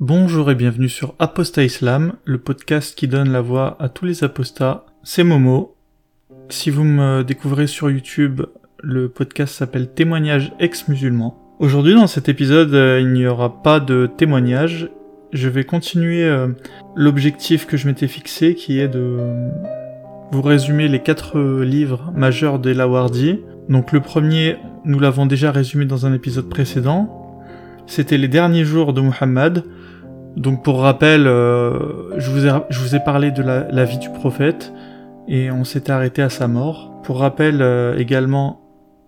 Bonjour et bienvenue sur Apostat Islam, le podcast qui donne la voix à tous les apostats. C'est Momo. Si vous me découvrez sur YouTube, le podcast s'appelle Témoignages ex-musulmans. Aujourd'hui dans cet épisode, euh, il n'y aura pas de témoignage. Je vais continuer euh, l'objectif que je m'étais fixé qui est de vous résumer les quatre livres majeurs des Lawardi. Donc le premier, nous l'avons déjà résumé dans un épisode précédent. C'était les derniers jours de Muhammad. Donc pour rappel, euh, je, vous ai, parlé de la, la vie du prophète et on s'était arrêté à sa mort. Pour rappel euh, également,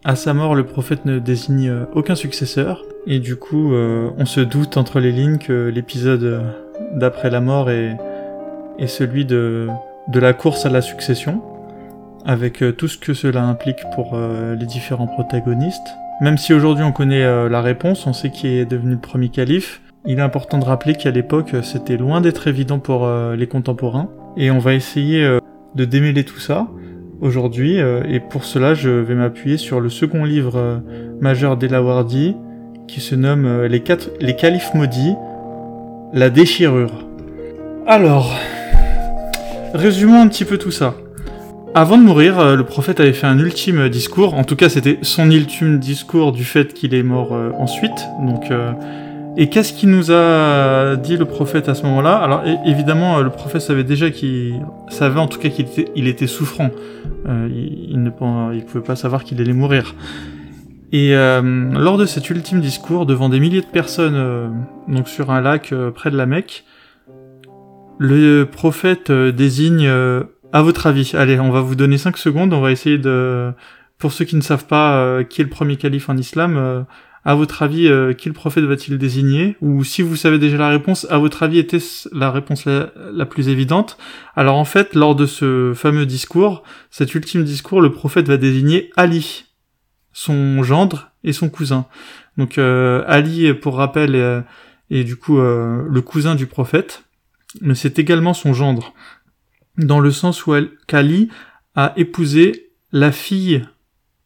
à sa mort, le prophète ne désigne euh, aucun successeur et du coup, on se doute entre les lignes que l'épisode d'après la mort est, est celui de, de la course à la succession, avec tout ce que cela implique pour les différents protagonistes. Même si aujourd'hui on connaît la réponse, on sait qui est devenu le premier calife, il est important de rappeler qu'à l'époque, c'était loin d'être évident pour euh, les contemporains, et on va essayer euh, de démêler tout ça aujourd'hui, euh, et pour cela, je vais m'appuyer sur le second livre majeur d'Elawardi, qui se nomme les, quatre, califes maudits, la déchirure. Alors, résumons un petit peu tout ça. Avant de mourir, le prophète avait fait un ultime discours, en tout cas c'était son ultime discours du fait qu'il est mort ensuite, donc et qu'est-ce qu'il nous a dit le prophète à ce moment-là? Alors évidemment, euh, le prophète savait déjà qu'il savait en tout cas qu'il était, il était souffrant. Euh, il, ne il pouvait pas savoir qu'il allait mourir. Et euh, lors de cet ultime discours, devant des milliers de personnes, euh, donc sur un lac près de la Mecque, le prophète désigne, à votre avis, allez, on va vous donner 5 secondes, on va essayer de, pour ceux qui ne savent pas qui est le premier calife en islam, à votre avis, euh, quel prophète va-t-il désigner Ou si vous savez déjà la réponse, à votre avis, était la réponse la, plus évidente Alors en fait, lors de ce fameux discours, cet ultime discours, le prophète va désigner Ali, son gendre et son cousin. Donc euh, Ali, pour rappel, est, du coup euh, le cousin du prophète, mais c'est également son gendre, dans le sens où qu'Ali a épousé la fille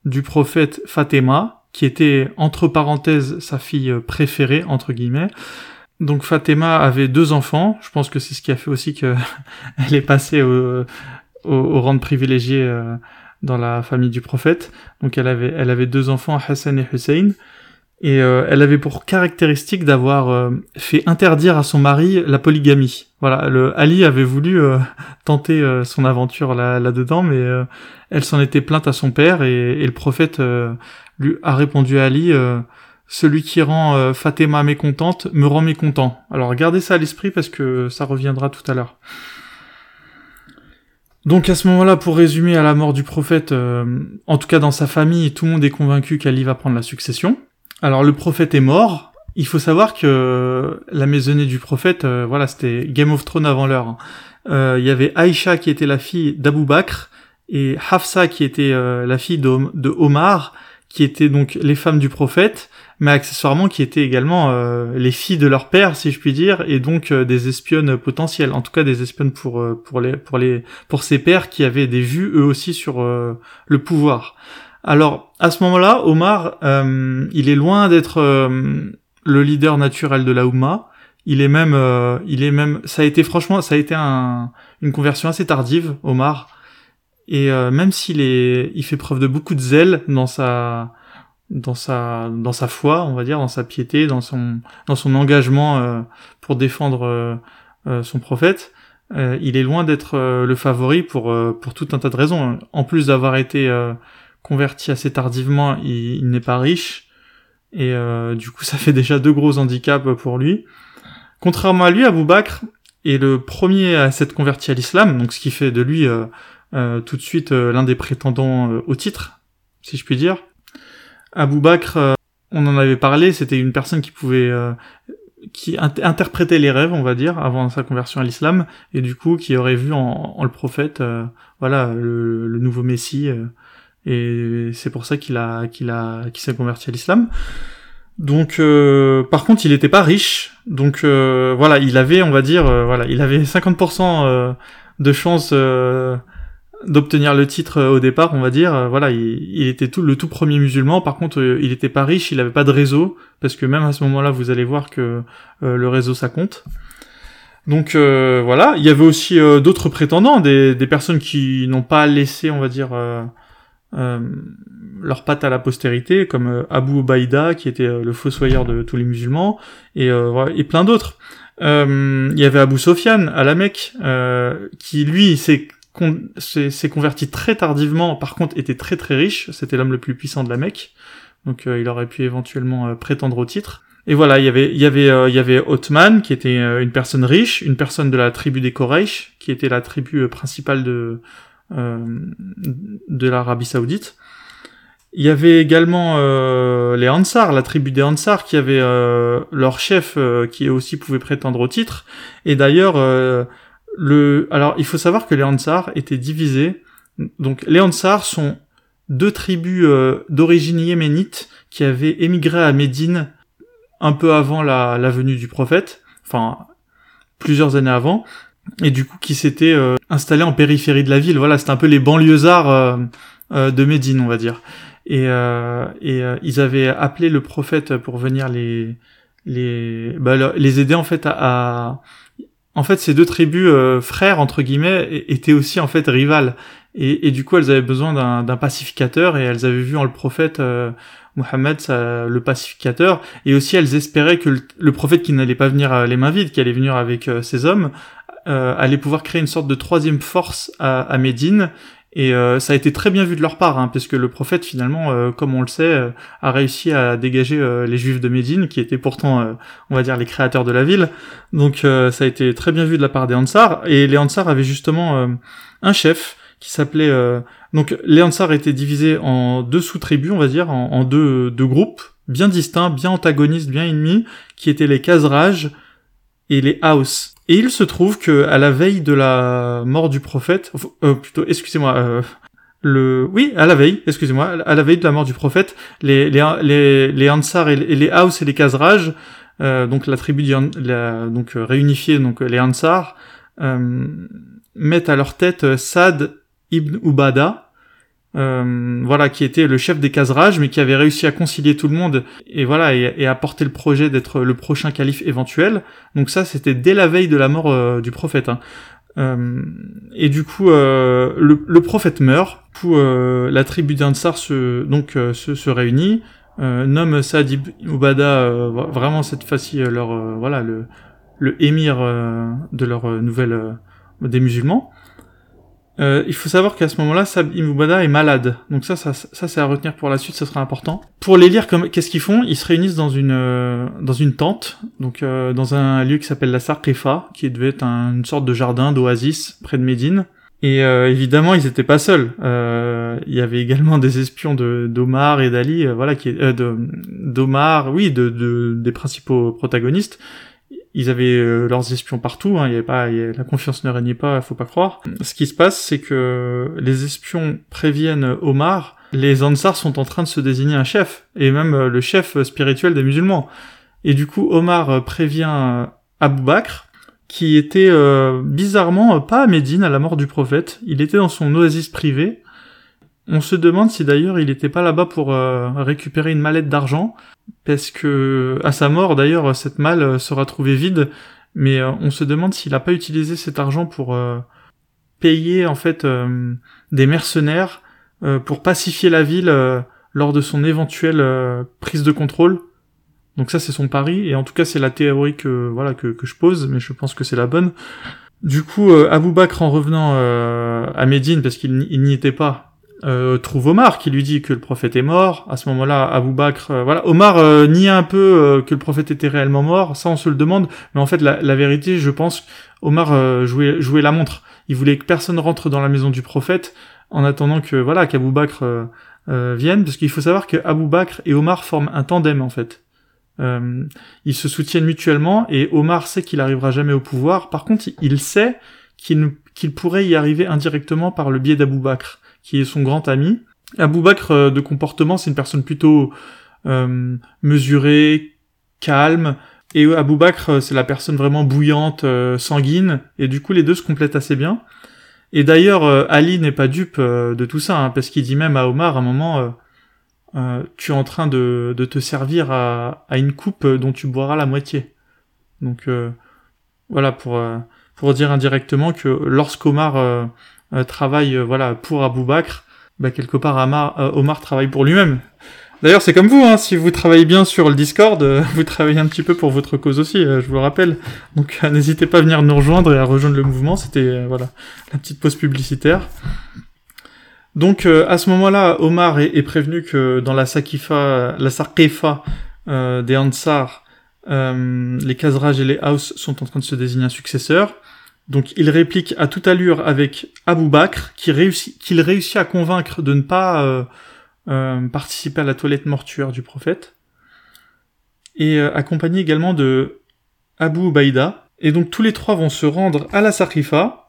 du prophète Fatima, qui était entre parenthèses sa fille préférée entre guillemets. Donc Fatima avait deux enfants. Je pense que c'est ce qui a fait aussi qu'elle est passée au, au, rang de privilégié euh, dans la famille du prophète. Donc elle avait, elle avait deux enfants, Hassan et Hussein. Et euh, elle avait pour caractéristique d'avoir euh, fait interdire à son mari la polygamie. Voilà, le Ali avait voulu tenter son aventure là, là-dedans, mais elle s'en était plainte à son père et, et le prophète lui a répondu Ali, euh, celui qui rend euh, Fatima mécontente me rend mécontent. Alors gardez ça à l'esprit parce que ça reviendra tout à l'heure. Donc à ce moment-là, pour résumer à la mort du prophète, euh, en tout cas dans sa famille, tout le monde est convaincu qu'Ali va prendre la succession. Alors le prophète est mort. Il faut savoir que la maisonnée du prophète, voilà, c'était Game of Thrones avant l'heure. Hein. Il y avait Aïcha qui était la fille d'Abou Bakr et Hafsa qui était la fille de Omar qui étaient donc les femmes du prophète, mais accessoirement qui étaient également euh, les filles de leur père, si je puis dire, et donc euh, des espionnes potentielles, en tout cas des espionnes pour euh, pour les pour les pour ses pères qui avaient des vues eux aussi sur le pouvoir. Alors à ce moment-là, Omar, il est loin d'être le leader naturel de la Oumma. Il est même, il est même, ça a été franchement, ça a été un, une conversion assez tardive, Omar. Et euh, même s'il est, il fait preuve de beaucoup de zèle dans sa, dans sa, dans sa foi, on va dire, dans sa piété, dans son, dans son engagement euh, pour défendre euh, son prophète, il est loin d'être le favori pour, pour tout un tas de raisons. En plus d'avoir été converti assez tardivement, il, il n'est pas riche, et du coup, ça fait déjà deux gros handicaps pour lui. Contrairement à lui, Abou Bakr est le premier à s'être converti à l'islam, donc ce qui fait de lui euh, tout de suite euh, l'un des prétendants euh, au titre, si je puis dire. Abou Bakr, on en avait parlé, c'était une personne qui pouvait qui interprétait les rêves, on va dire, avant sa conversion à l'islam, et du coup qui aurait vu en, le prophète, voilà, le, nouveau Messie, et c'est pour ça qu'il a, qu'il a, qu'il s'est converti à l'islam. Donc, par contre, il n'était pas riche, donc voilà, il avait, on va dire, voilà, il avait 50% de chance d'obtenir le titre au départ, on va dire. Voilà, il, était tout le tout premier musulman. Par contre, il était pas riche, il avait pas de réseau, parce que même à ce moment-là, vous allez voir que le réseau ça compte. Donc voilà, il y avait aussi d'autres prétendants, des, personnes qui n'ont pas laissé, on va dire, euh, leur patte à la postérité, comme euh, Abu Baïda, qui était euh, le fossoyeur de tous les musulmans, et, plein d'autres. Il y avait Abu Sofyan à la Mecque, qui lui s'est s'est converti très tardivement, par contre était très très riche, c'était l'homme le plus puissant de la Mecque, donc il aurait pu éventuellement prétendre au titre. Et voilà, il y avait il y avait il y avait Othman qui était une personne riche, une personne de la tribu des Quraysh qui était la tribu principale de euh, de l'Arabie Saoudite. Il y avait également euh, les Ansar, la tribu des Ansar, qui avait euh, leur chef qui aussi pouvait prétendre au titre. Et d'ailleurs, le, alors il faut savoir que les Ansar étaient divisés. Donc les Ansar sont deux tribus d'origine yéménite qui avaient émigré à Médine un peu avant la, venue du prophète, enfin plusieurs années avant, et du coup qui s'était euh, installé en périphérie de la ville. Voilà, c'était un peu les banlieusards euh, euh, de Médine, on va dire. Et, et ils avaient appelé le prophète pour venir les les bah, les aider en fait à, en fait ces deux tribus frères entre guillemets étaient aussi en fait rivales et, du coup elles avaient besoin d'un pacificateur et elles avaient vu en le prophète Mohammed le pacificateur et aussi elles espéraient que le, prophète qui n'allait pas venir les mains vides qui allait venir avec ses hommes euh, allait pouvoir créer une sorte de troisième force à Médine. Et euh, ça a été très bien vu de leur part, hein, le prophète finalement, euh, comme on le sait, euh, a réussi à dégager les Juifs de Médine, qui étaient pourtant, on va dire, les créateurs de la ville. Donc ça a été très bien vu de la part des Ansar. Et les Ansar avaient justement un chef qui s'appelait... donc les Ansar étaient divisés en deux sous-tribus, on va dire, en, deux, groupes bien distincts, bien antagonistes, bien ennemis, qui étaient les Khazraj et les Haus. Et il se trouve que à la veille de la mort du prophète, euh, plutôt, excusez-moi, euh, le, oui, à la veille, excusez-moi, à la veille de la mort du prophète, les les les, les Ansar et les, Haus et les Khazraj, euh, donc la tribu la, donc euh, réunifiée, donc les Ansar, mettent à leur tête Sad ibn Ubada, euh, voilà, qui était le chef des Khazraj, mais qui avait réussi à concilier tout le monde et voilà et, à porter le projet d'être le prochain calife éventuel. Donc ça, c'était dès la veille de la mort euh, du prophète. Hein. Euh, et du coup, le, prophète meurt. Pour la tribu d'Ansar se donc se, se, réunit, nomme Saad ibn Ubada vraiment cette fois-ci leur voilà le le émir de leur nouvelle des musulmans. Euh, il faut savoir qu'à ce moment-là, Sab Imubada est malade. Donc ça, ça, ça c'est à retenir pour la suite, ça sera important. Pour les lire, qu'est-ce qu'ils font? Ils se réunissent dans une euh, dans une tente, donc euh, dans un lieu qui s'appelle la Sarkefa, qui devait être une sorte de jardin d'oasis près de Médine. Et évidemment, ils n'étaient pas seuls. il y avait également des espions de d'Omar et d'Ali, voilà, qui de d'Omar, oui, de, de des principaux protagonistes ils avaient euh, leurs espions partout, hein, il y avait pas, la confiance ne régnait pas, faut pas croire. Ce qui se passe, c'est que les espions préviennent Omar, les Ansars sont en train de se désigner un chef, et même euh, le chef spirituel des musulmans. Et du coup, Omar euh, prévient Abou Bakr, qui était bizarrement pas à Médine à la mort du prophète, il était dans son oasis privé. On se demande si d'ailleurs il n'était pas là-bas pour récupérer une mallette d'argent, parce que à sa mort d'ailleurs cette malle euh, sera trouvée vide, mais euh, on se demande s'il n'a pas utilisé cet argent pour euh, payer en fait des mercenaires pour pacifier la ville lors de son éventuelle prise de contrôle. Donc ça c'est son pari et en tout cas c'est la théorie que voilà que je pose, mais je pense que c'est la bonne. Du coup, Abou Bakr en revenant à Médine parce qu'il n'y était pas, euh, trouve Omar qui lui dit que le prophète est mort. À ce moment-là, Abou Bakr, euh, voilà, Omar euh, nie un peu euh, que le prophète était réellement mort. Ça, on se le demande. Mais en fait, la, la vérité, je pense, Omar jouait, jouait la montre. Il voulait que personne rentre dans la maison du prophète en attendant que voilà qu'Abou Bakr vienne, parce qu'il faut savoir que Abou Bakr et Omar forment un tandem en fait. ils se soutiennent mutuellement et Omar sait qu'il arrivera jamais au pouvoir. Par contre, il sait qu'il qu'il pourrait y arriver indirectement par le biais d'Abou Bakr qui est son grand ami. Abou Bakr, euh, de comportement, c'est une personne plutôt euh, mesurée, calme, et Abou Bakr, euh, c'est la personne vraiment bouillante, sanguine, et du coup les deux se complètent assez bien. Et d'ailleurs, Ali n'est pas dupe de tout ça, hein, parce qu'il dit même à Omar à un moment, tu es en train de, de te servir à, à, une coupe dont tu boiras la moitié. Donc voilà, pour, pour dire indirectement que lorsqu'Omar travaille voilà, pour Abou Bakr, bah, quelque part Omar travaille pour lui-même. D'ailleurs, c'est comme vous, hein, si vous travaillez bien sur le Discord, euh, vous travaillez un petit peu pour votre cause aussi, euh, je vous le rappelle. Donc euh, n'hésitez pas à venir nous rejoindre et à rejoindre le mouvement, c'était voilà la petite pause publicitaire. Donc à ce moment-là, Omar est, prévenu que dans la Sakifa, la Sarkefa des Ansar, les Khazraj et les Haus sont en train de se désigner un successeur. Donc il réplique à toute allure avec Abu Bakr, qu'il réussit, qu'il réussit à convaincre de ne pas euh, participer à la toilette mortuaire du prophète, et euh, accompagné également de Abu Baïda. Et donc tous les trois vont se rendre à la Sakrifa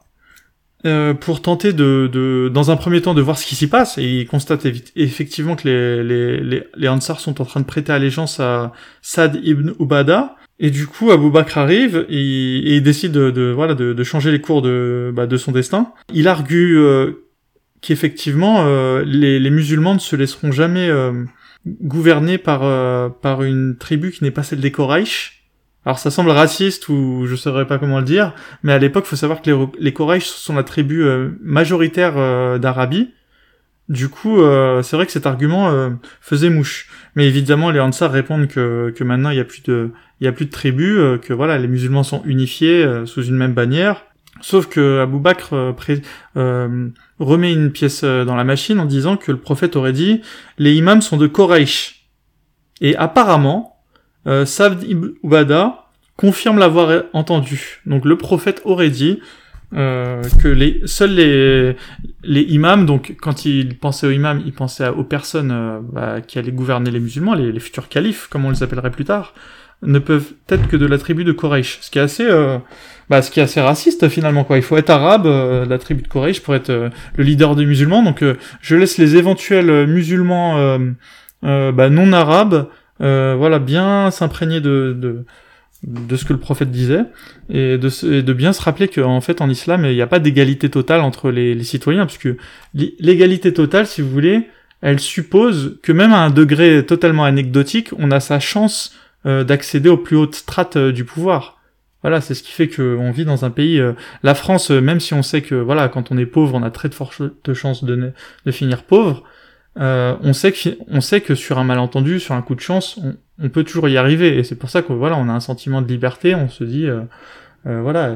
euh, pour tenter de, de, dans un premier temps, de voir ce qui s'y passe. Et ils constatent effectivement que les, les, Ansar sont en train de prêter allégeance à Sad ibn Ubada. Et du coup, Abu Bakr arrive et, il décide de, voilà de, de, changer les cours de, bah, de son destin. Il argue euh, qu'effectivement euh, les, les, musulmans ne se laisseront jamais euh, gouverner par euh, par une tribu qui n'est pas celle des Quraysh. Alors ça semble raciste ou je saurais pas comment le dire, mais à l'époque, faut savoir que les, les Quraysh sont la tribu majoritaire d'Arabie. Du coup, c'est vrai que cet argument faisait mouche. Mais évidemment, les Ansar répondent que, que maintenant il y a plus de il y a plus de tribus, que voilà, les musulmans sont unifiés sous une même bannière. Sauf que Abou Bakr euh, remet une pièce euh, dans la machine en disant que le prophète aurait dit les imams sont de Quraysh. Et apparemment, euh, ibn Ubada confirme l'avoir entendu. Donc le prophète aurait dit euh, que les seuls les imams, donc quand il pensait aux imams, il pensait aux personnes euh, bah, qui allaient gouverner les musulmans, les, les, futurs califes, comme on les appellerait plus tard, ne peuvent être que de la tribu de Quraysh, ce qui est assez euh, bah, ce qui est assez raciste finalement quoi. Il faut être arabe, euh, la tribu de Quraysh pour être euh, le leader des musulmans. Donc euh, je laisse les éventuels musulmans bah, non arabes, voilà, bien s'imprégner de, de, de ce que le prophète disait et de, de bien se rappeler qu'en fait en islam il n'y a pas d'égalité totale entre les, les citoyens, puisque l'égalité totale, si vous voulez, elle suppose que même à un degré totalement anecdotique, on a sa chance d'accéder aux plus hautes strates du pouvoir. Voilà, c'est ce qui fait qu'on vit dans un pays. Euh, la France, euh, même si on sait que voilà, quand on est pauvre, on a très de fortes chances de, de finir pauvre. Euh, on sait que on sait que sur un malentendu, sur un coup de chance, on, peut toujours y arriver. Et c'est pour ça que voilà, on a un sentiment de liberté. On se dit, voilà,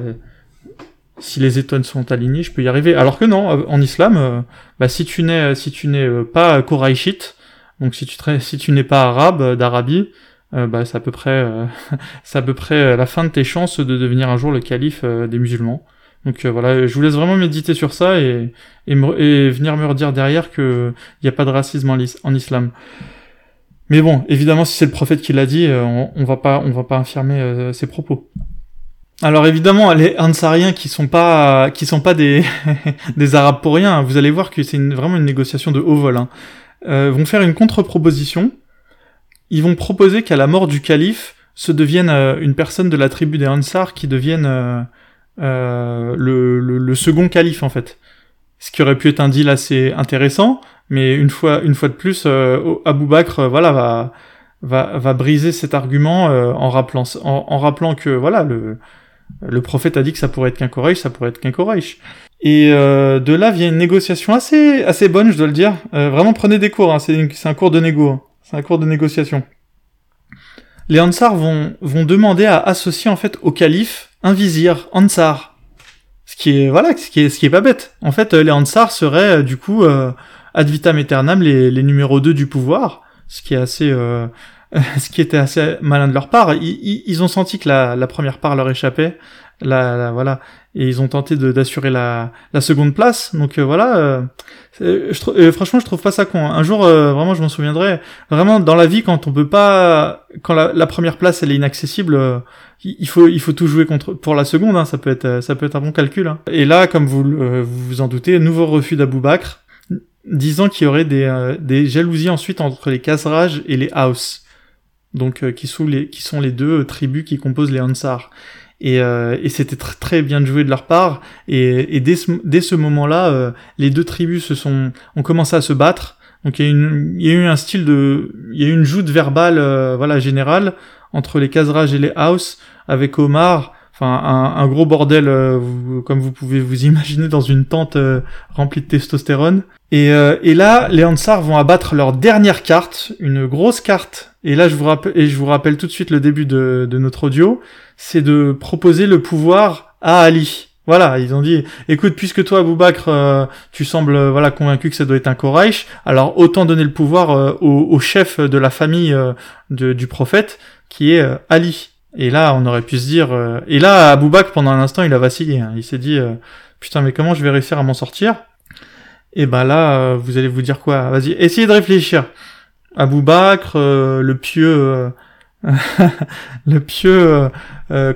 si les étoiles sont alignées, je peux y arriver. Alors que non, en islam, bah, si tu n'es si tu n'es pas Quraishite, donc si tu si tu n'es pas arabe d'Arabie, euh, bah, c'est à peu près, euh, c'est à peu près euh, la fin de tes chances de devenir un jour le calife des musulmans. Donc voilà, je vous laisse vraiment méditer sur ça et, et, et venir me redire derrière que il n'y a pas de racisme en, islam. Mais bon, évidemment, si c'est le prophète qui l'a dit, on, va pas, on va pas infirmer ses propos. Alors évidemment, les Ansariens qui sont pas, qui sont pas des, des Arabes pour rien, vous allez voir que c'est vraiment une négociation de haut vol. Hein, vont faire une contre-proposition ils vont proposer qu'à la mort du calife se devienne euh, une personne de la tribu des Ansar qui devienne euh, euh, le, le, second calife en fait. Ce qui aurait pu être un deal assez intéressant, mais une fois une fois de plus, Abou Bakr voilà va va va briser cet argument en rappelant en, rappelant que voilà le le prophète a dit que ça pourrait être qu'un Quraysh, ça pourrait être qu'un Quraysh. Et de là vient une négociation assez assez bonne, je dois le dire. vraiment prenez des cours, hein, c'est un cours de négo. Hein. C'est un cours de négociation. Les Ansar vont, vont demander à associer en fait au calife un vizir, Ansar. Ce qui est, voilà, ce qui est, ce qui est pas bête. En fait, les Ansar seraient, euh, du coup, euh, ad vitam aeternam les, les numéros 2 du pouvoir. Ce qui est assez, euh, ce qui était assez malin de leur part. Ils, ils, ont senti que la, la première part leur échappait. La, voilà et ils ont tenté d'assurer la, la seconde place donc voilà je franchement, je trouve pas ça con. Un jour, euh, vraiment, je m'en souviendrai. Vraiment, dans la vie, quand on peut pas, quand la, première place elle est inaccessible, euh, il faut, il faut tout jouer contre pour la seconde. Hein, ça peut être, ça peut être un bon calcul. Hein. Et là, comme vous, euh, vous vous en doutez, nouveau refus d'Abou Bakr, disant qu'il y aurait des, des jalousies ensuite entre les Khazraj et les Haus, donc qui sont les, qui sont les deux tribus qui composent les Ansar. Et, et c'était très bien joué de leur part. Et, et dès ce, dès ce moment-là, les deux tribus se sont ont commencé à se battre. Donc il y a, y a eu un style de, il y a eu une joute verbale, voilà générale entre les Khazraj et les House avec Omar enfin un, gros bordel euh, comme vous pouvez vous imaginer dans une tente euh, remplie de testostérone. Et, euh, là, les Ansar vont abattre leur dernière carte, une grosse carte. Et là, je vous rappelle, tout de suite le début de, notre audio, c'est de proposer le pouvoir à Ali. Voilà, ils ont dit, écoute, puisque toi, Abou Bakr, tu sembles convaincu que ça doit être un Koraïch, alors autant donner le pouvoir au, chef de la famille du prophète, qui est Ali. Et là, on aurait pu se dire... Euh, Et là, Bakr, pendant un instant, il a vacillé. Hein. Il s'est dit, euh, putain, mais comment je vais réussir à m'en sortir? Et ben là, euh, vous allez vous dire quoi? Vas-y, essayez de réfléchir. Abou Bakr, le pieux... le pieux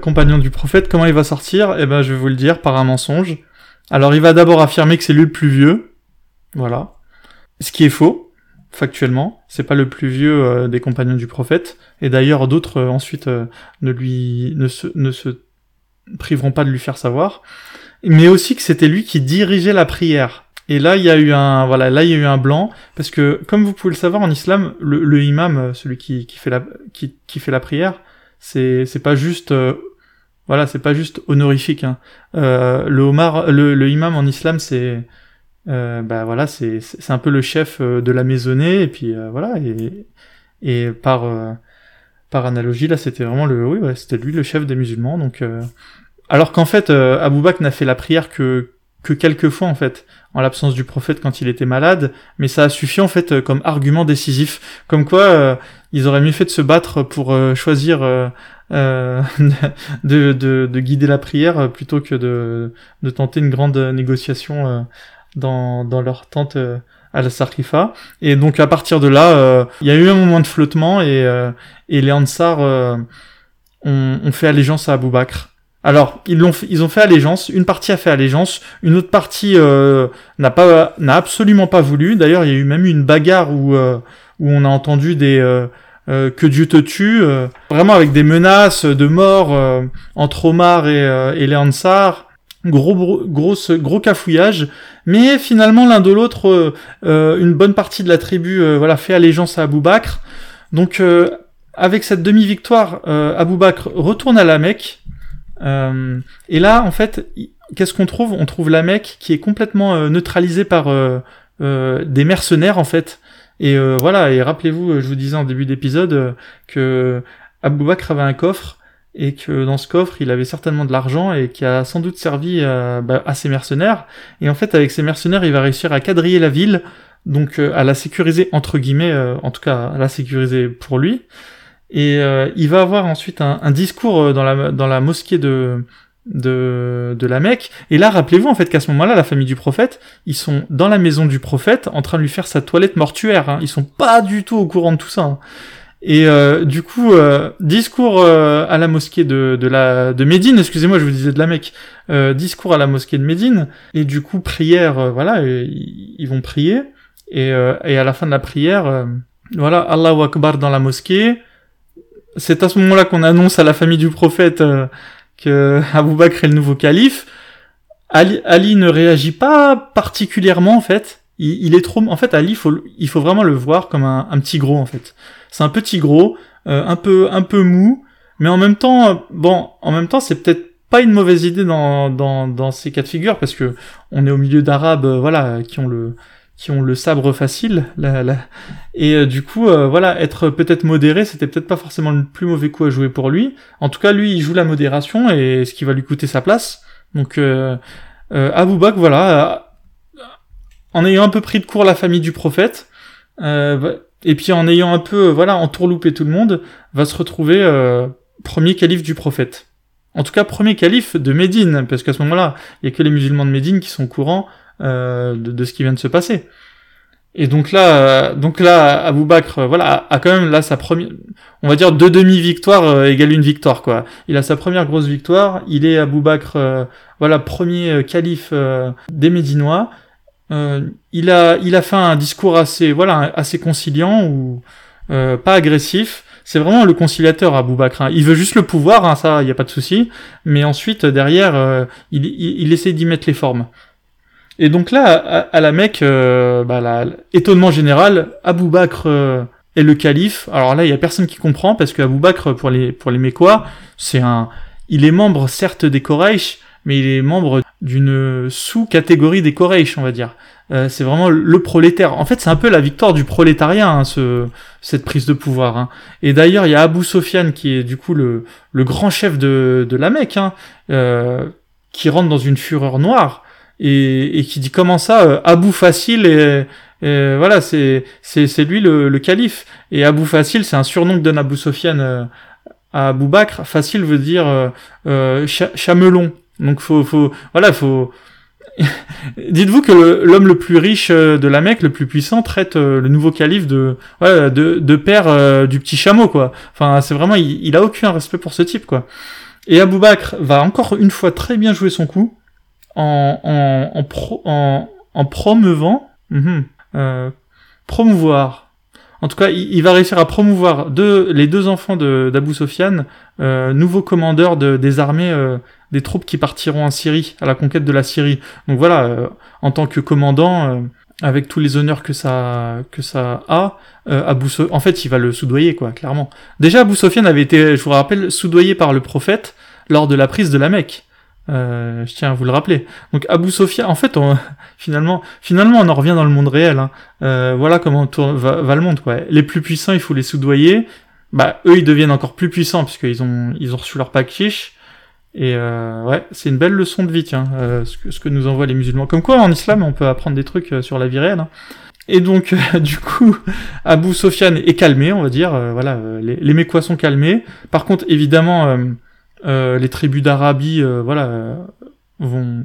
compagnon du prophète, comment il va sortir? Eh ben, je vais vous le dire, par un mensonge. Alors, il va d'abord affirmer que c'est lui le plus vieux. Voilà. Ce qui est faux factuellement. C'est pas le plus vieux euh, des compagnons du prophète. Et d'ailleurs, d'autres euh, ensuite euh, ne lui ne se, ne se priveront pas de lui faire savoir. Mais aussi que c'était lui qui dirigeait la prière. Et là, il y a eu un voilà, là il y a eu un blanc parce que comme vous pouvez le savoir en islam, le, imam, celui qui, qui fait la qui, qui fait la prière, c'est c'est pas juste voilà, c'est pas juste honorifique. Hein. le Omar, le, le imam en islam, c'est euh, bah voilà, c'est c'est un peu le chef euh, de la maisonnée et puis euh, voilà et et par par analogie là c'était vraiment le oui ouais, c'était lui le chef des musulmans donc alors qu'en fait Abou Bakr n'a fait la prière que que quelques fois en fait en l'absence du prophète quand il était malade mais ça a suffi en fait comme argument décisif. Comme quoi ils auraient mieux fait de se battre pour choisir euh, de, de, de, guider la prière plutôt que de, de tenter une grande négociation dans, dans leur tente euh, à la Sarkifa. Et donc à partir de là, euh, il y a eu un moment de flottement et, euh, et les Ansar ont, ont, fait allégeance à Abou Bakr. Alors ils l'ont ils ont fait allégeance. Une partie a fait allégeance, une autre partie n'a pas n'a absolument pas voulu. D'ailleurs il y a eu même une bagarre où où on a entendu des que Dieu te tue, vraiment avec des menaces de mort entre Omar et, et les Ansar gros gros gros cafouillage. Mais finalement l'un de l'autre euh, euh, une bonne partie de la tribu euh, voilà fait allégeance à Abou Bakr. Donc avec cette demi victoire Abou Bakr retourne à la Mecque. Et là en fait qu'est-ce qu'on trouve? On trouve la Mecque qui est complètement neutralisée par des mercenaires en fait. Et voilà et rappelez-vous je vous disais en début d'épisode que Abou Bakr avait un coffre et que dans ce coffre il avait certainement de l'argent et qui a sans doute servi euh, bah, à ses mercenaires et en fait avec ses mercenaires il va réussir à quadriller la ville donc euh, à la sécuriser entre guillemets euh, en tout cas à la sécuriser pour lui et il va avoir ensuite un, discours dans la mosquée de de, de la Mecque. Et là, rappelez-vous en fait qu'à ce moment-là, la famille du prophète, ils sont dans la maison du prophète en train de lui faire sa toilette mortuaire. Hein. Ils sont pas du tout au courant de tout ça. Hein. Et euh, du coup, euh, discours euh, à la mosquée de, de, la, de Médine, excusez-moi, je vous disais de la Mecque, discours à la mosquée de Médine, et du coup, prière, voilà, ils vont prier, et, et à la fin de la prière, voilà, Allahu Akbar dans la mosquée, c'est à ce moment-là qu'on annonce à la famille du prophète que Abu Bakr est le nouveau calife. Ali, Ali ne réagit pas particulièrement, en fait, il, est trop, en fait, Ali, faut, il faut vraiment le voir comme un petit gros, en fait. C'est un petit gros, euh, un peu, un peu mou, mais en même temps, euh, bon, en même temps, c'est peut-être pas une mauvaise idée dans, dans, ces cas de figure, parce que on est au milieu d'arabes, euh, voilà, qui ont le, qui ont le sabre facile, la... et du coup, voilà, être peut-être modéré, c'était peut-être pas forcément le plus mauvais coup à jouer pour lui. En tout cas, lui, il joue la modération et ce qui va lui coûter sa place. Donc, euh, Abou Bakr, voilà, en ayant un peu pris de court la famille du prophète, euh, et puis en ayant un peu, voilà, entourloupé tout le monde, va se retrouver euh, premier calife du prophète. En tout cas, premier calife de Médine, parce qu'à ce moment-là, il y a que les musulmans de Médine qui sont au courant euh, de, ce qui vient de se passer. Et donc là, donc là, Abou Bakr, voilà, a quand même là sa première, on va dire deux demi-victoires égale une victoire quoi. Il a sa première grosse victoire. Il est Abou Bakr, voilà, premier calife des Médinois. Euh, il a il a fait un discours assez voilà assez conciliant ou euh, pas agressif. c'est vraiment le conciliateur Abou Bakr. Hein. Il veut juste le pouvoir, hein, ça, il y a pas de souci. Mais ensuite, derrière, euh, il, il, essaie d'y mettre les formes. Et donc là, à, la Mecque, bah, étonnement général, Abou Bakr est le calife. Alors là, il y a personne qui comprend parce que Abou Bakr, pour les pour les Mécois, c'est un, il est membre certes des Quraysh, mais il est membre d'une sous-catégorie des Quraysh, on va dire. Euh, c'est vraiment le prolétaire. En fait, c'est un peu la victoire du prolétariat, hein, ce, cette prise de pouvoir. Hein. Et d'ailleurs, il y a Abu Sofiane qui est du coup le, le grand chef de, de la Mecque, hein, euh, qui rentre dans une fureur noire et, et qui dit comment ça, euh, Abu Facile voilà, c'est c'est lui le, le, calife. Et Abu Facile, c'est un surnom que donne Abu Sofiane euh, à Abu Bakr. Facile veut dire euh, chamelon. Donc faut faut voilà faut Dites-vous que l'homme le, plus riche euh, de la Mecque, le plus puissant, traite euh, le nouveau calife de de, de, père euh, du petit chameau, quoi. Enfin, c'est vraiment, il, a aucun respect pour ce type, quoi. Et Abou Bakr va encore une fois très bien jouer son coup en en en, en, en promeuvant, mhm, promouvoir. En tout cas, il, va réussir à promouvoir les deux enfants d'Abou Sofiane, nouveaux commandeurs de, des armées des troupes qui partiront en Syrie, à la conquête de la Syrie. Donc voilà, euh, en tant que commandant, euh, avec tous les honneurs que ça que ça a, euh, Abou en fait, il va le soudoyer, quoi, clairement. Déjà, Abou Sofiane avait été, je vous rappelle, soudoyé par le prophète lors de la prise de la Mecque. Je tiens à vous le rappeler. Donc Abou Sofiane, en fait, on, finalement, finalement, on en revient dans le monde réel. Hein. voilà comment tourne, va, le monde. Quoi. Les plus puissants, il faut les soudoyer. Bah, eux, ils deviennent encore plus puissants puisqu'ils ont, ils ont reçu leur pack et euh, ouais, c'est une belle leçon de vie, tiens, euh, ce, que, ce, que, nous envoient les musulmans. Comme quoi, en islam, on peut apprendre des trucs euh, sur la vie réelle. Hein. Et donc, du coup, Abu Sofiane est calmé, on va dire. voilà, les, les Mécois sont calmés. Par contre, évidemment, les tribus d'Arabie, voilà, vont.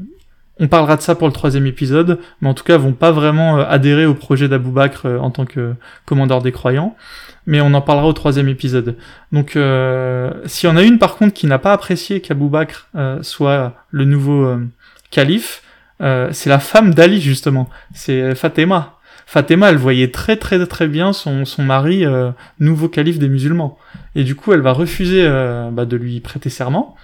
On parlera de ça pour le troisième épisode, mais en tout cas, vont pas vraiment adhérer au projet d'Abou Bakr en tant que commandeur des croyants mais on en parlera au troisième épisode. Donc, euh, s'il y en a une par contre qui n'a pas apprécié qu'Abou Bakr euh, soit le nouveau euh, calife, euh, c'est la femme d'Ali justement, c'est Fatima. Fatima, elle voyait très très très bien son, son mari nouveau calife des musulmans, et du coup, elle va refuser bah, de lui prêter serment.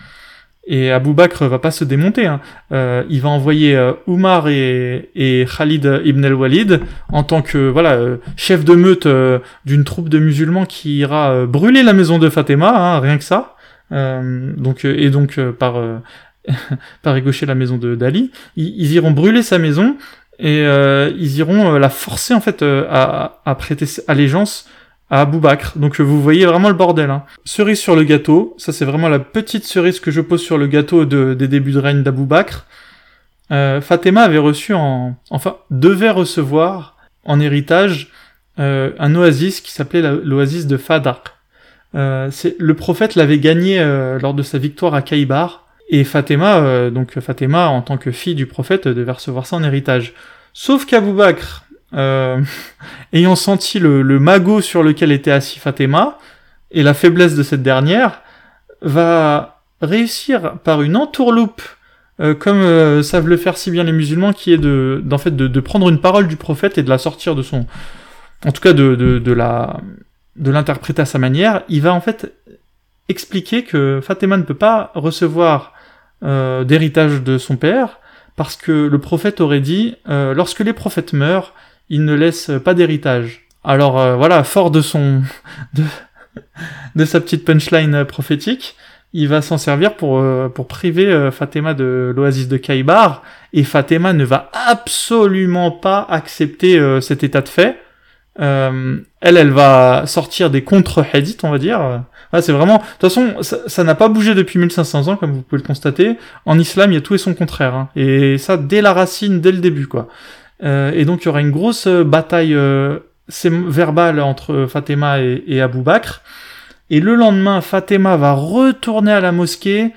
Et Abou Bakr va pas se démonter. Hein. Euh, il va envoyer euh, Oumar et, et, Khalid ibn al-Walid en tant que voilà euh, chef de meute euh, d'une troupe de musulmans qui ira brûler la maison de Fatima, hein, rien que ça. donc et donc par par ricocher la maison de d'Ali, ils, ils, iront brûler sa maison et ils iront la forcer en fait à, à prêter allégeance à Abou Bakr. Donc vous voyez vraiment le bordel. Hein. Cerise sur le gâteau, ça c'est vraiment la petite cerise que je pose sur le gâteau de, des débuts de règne d'Abou Bakr. Euh, Fatima avait reçu en, enfin devait recevoir en héritage euh, un oasis qui s'appelait l'oasis de Fadak. Euh, le prophète l'avait gagné euh, lors de sa victoire à Kaïbar et Fatima, euh, donc Fatima en tant que fille du prophète devait recevoir ça en héritage. Sauf qu'Abou Bakr, euh, ayant senti le, le, magot sur lequel était assis Fatima, et la faiblesse de cette dernière, va réussir par une entourloupe, euh, comme euh, savent le faire si bien les musulmans, qui est de, d'en fait, de, de, prendre une parole du prophète et de la sortir de son, en tout cas de, de, de la, de l'interpréter à sa manière. Il va en fait expliquer que Fatima ne peut pas recevoir d'héritage de son père, parce que le prophète aurait dit, lorsque les prophètes meurent, il ne laisse pas d'héritage. Alors euh, voilà, fort de son de, de sa petite punchline prophétique, il va s'en servir pour euh, pour priver euh, Fatima de l'oasis de Kaïbar et Fatima ne va absolument pas accepter cet état de fait. elle, elle va sortir des contre-hadiths, on va dire. c'est vraiment. De toute façon, ça n'a pas bougé depuis 1500 ans, comme vous pouvez le constater. En islam, il y a tout et son contraire, hein. et ça dès la racine, dès le début, quoi. Euh, et donc il y aura une grosse euh, bataille euh, verbale entre Fatima et, et Abou Bakr. Et le lendemain, Fatima va retourner à la mosquée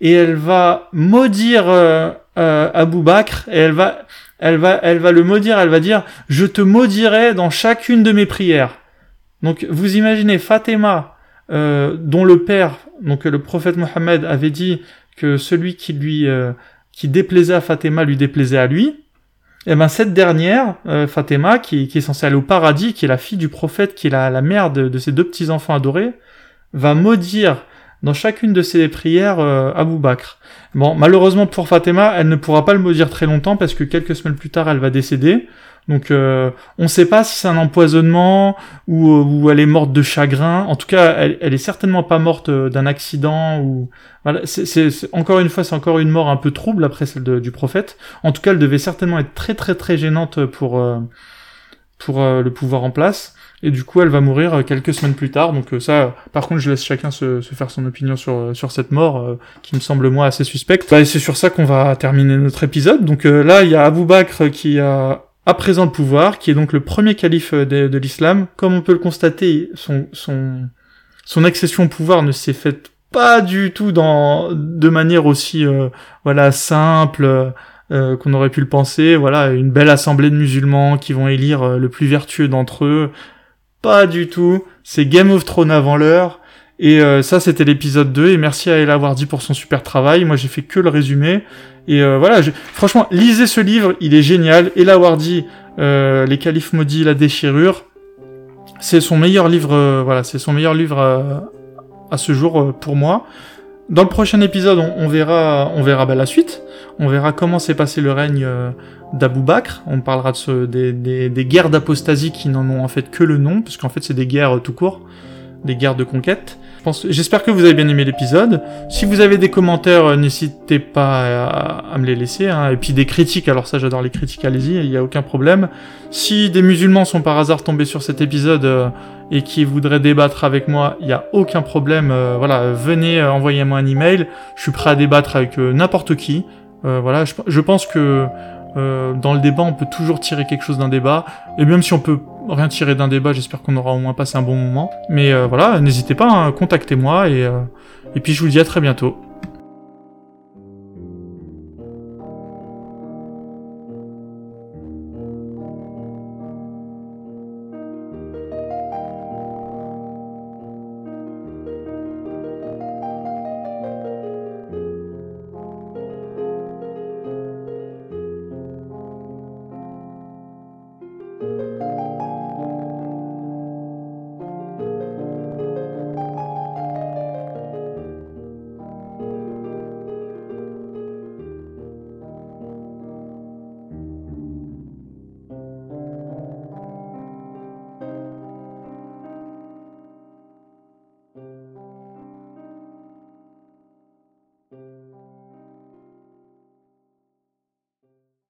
et elle va maudire euh, Abou Bakr et elle va, elle va, elle va le maudire. Elle va dire je te maudirai dans chacune de mes prières. Donc vous imaginez Fatima, euh, dont le père, donc le prophète Mohammed avait dit que celui qui lui qui déplaisait à Fatima lui déplaisait à lui. Et ben cette dernière, euh, Fatima, qui, est censée aller au paradis, qui est la fille du prophète, qui est la, mère de, ses deux petits enfants adorés, va maudire dans chacune de ses prières euh, Abou Bakr. Bon, malheureusement pour Fatima, elle ne pourra pas le maudire très longtemps parce que quelques semaines plus tard, elle va décéder. Donc euh, on ne sait pas si c'est un empoisonnement ou, euh, ou, elle est morte de chagrin. En tout cas, elle, elle est certainement pas morte euh, d'un accident ou voilà. C'est encore une fois, c'est encore une mort un peu trouble après celle du prophète. En tout cas, elle devait certainement être très très très gênante pour pour le pouvoir en place. Et du coup, elle va mourir quelques semaines plus tard. Donc ça, par contre, je laisse chacun se, se faire son opinion sur sur cette mort, qui me semble moi assez suspecte. Bah, c'est sur ça qu'on va terminer notre épisode. Donc là, il y a Abou Bakr qui a à présent le pouvoir, qui est donc le premier calife de, de l'islam. Comme on peut le constater, son, accession au pouvoir ne s'est faite pas du tout dans de manière aussi euh, voilà simple euh, qu'on aurait pu le penser. Voilà, une belle assemblée de musulmans qui vont élire euh, le plus vertueux d'entre eux. Pas du tout. C'est Game of Thrones avant l'heure. Et euh, ça, c'était l'épisode 2. Et merci à El dit pour son super travail. Moi, j'ai fait que le résumé. Et euh, voilà, franchement, lisez ce livre. Il est génial. El Awardi, euh, Les Califes maudits, La déchirure. C'est son meilleur livre. Euh, voilà, c'est son meilleur livre à ce jour pour moi. Dans le prochain épisode, on, verra, on verra bah, la suite. On verra comment s'est passé le règne d'Abou Bakr. On parlera de ce, des, des, des guerres d'apostasie qui n'en ont en fait que le nom, parce qu'en fait c'est des guerres tout court, des guerres de conquête. J'espère que vous avez bien aimé l'épisode. Si vous avez des commentaires, euh, n'hésitez pas à, me les laisser. Hein. Et puis des critiques, alors ça j'adore les critiques, allez-y, il n'y a aucun problème. Si des musulmans sont par hasard tombés sur cet épisode euh, et qui voudraient débattre avec moi, il n'y a aucun problème. Euh, voilà, venez, envoyez-moi un email. Je suis prêt à débattre avec n'importe qui. voilà, je, je pense que euh, dans le débat, on peut toujours tirer quelque chose d'un débat. Et même si on peut rien tirer d'un débat, j'espère qu'on aura au moins passé un bon moment. Mais euh, voilà, n'hésitez pas, hein, contactez-moi et, euh, et puis je vous dis à très bientôt.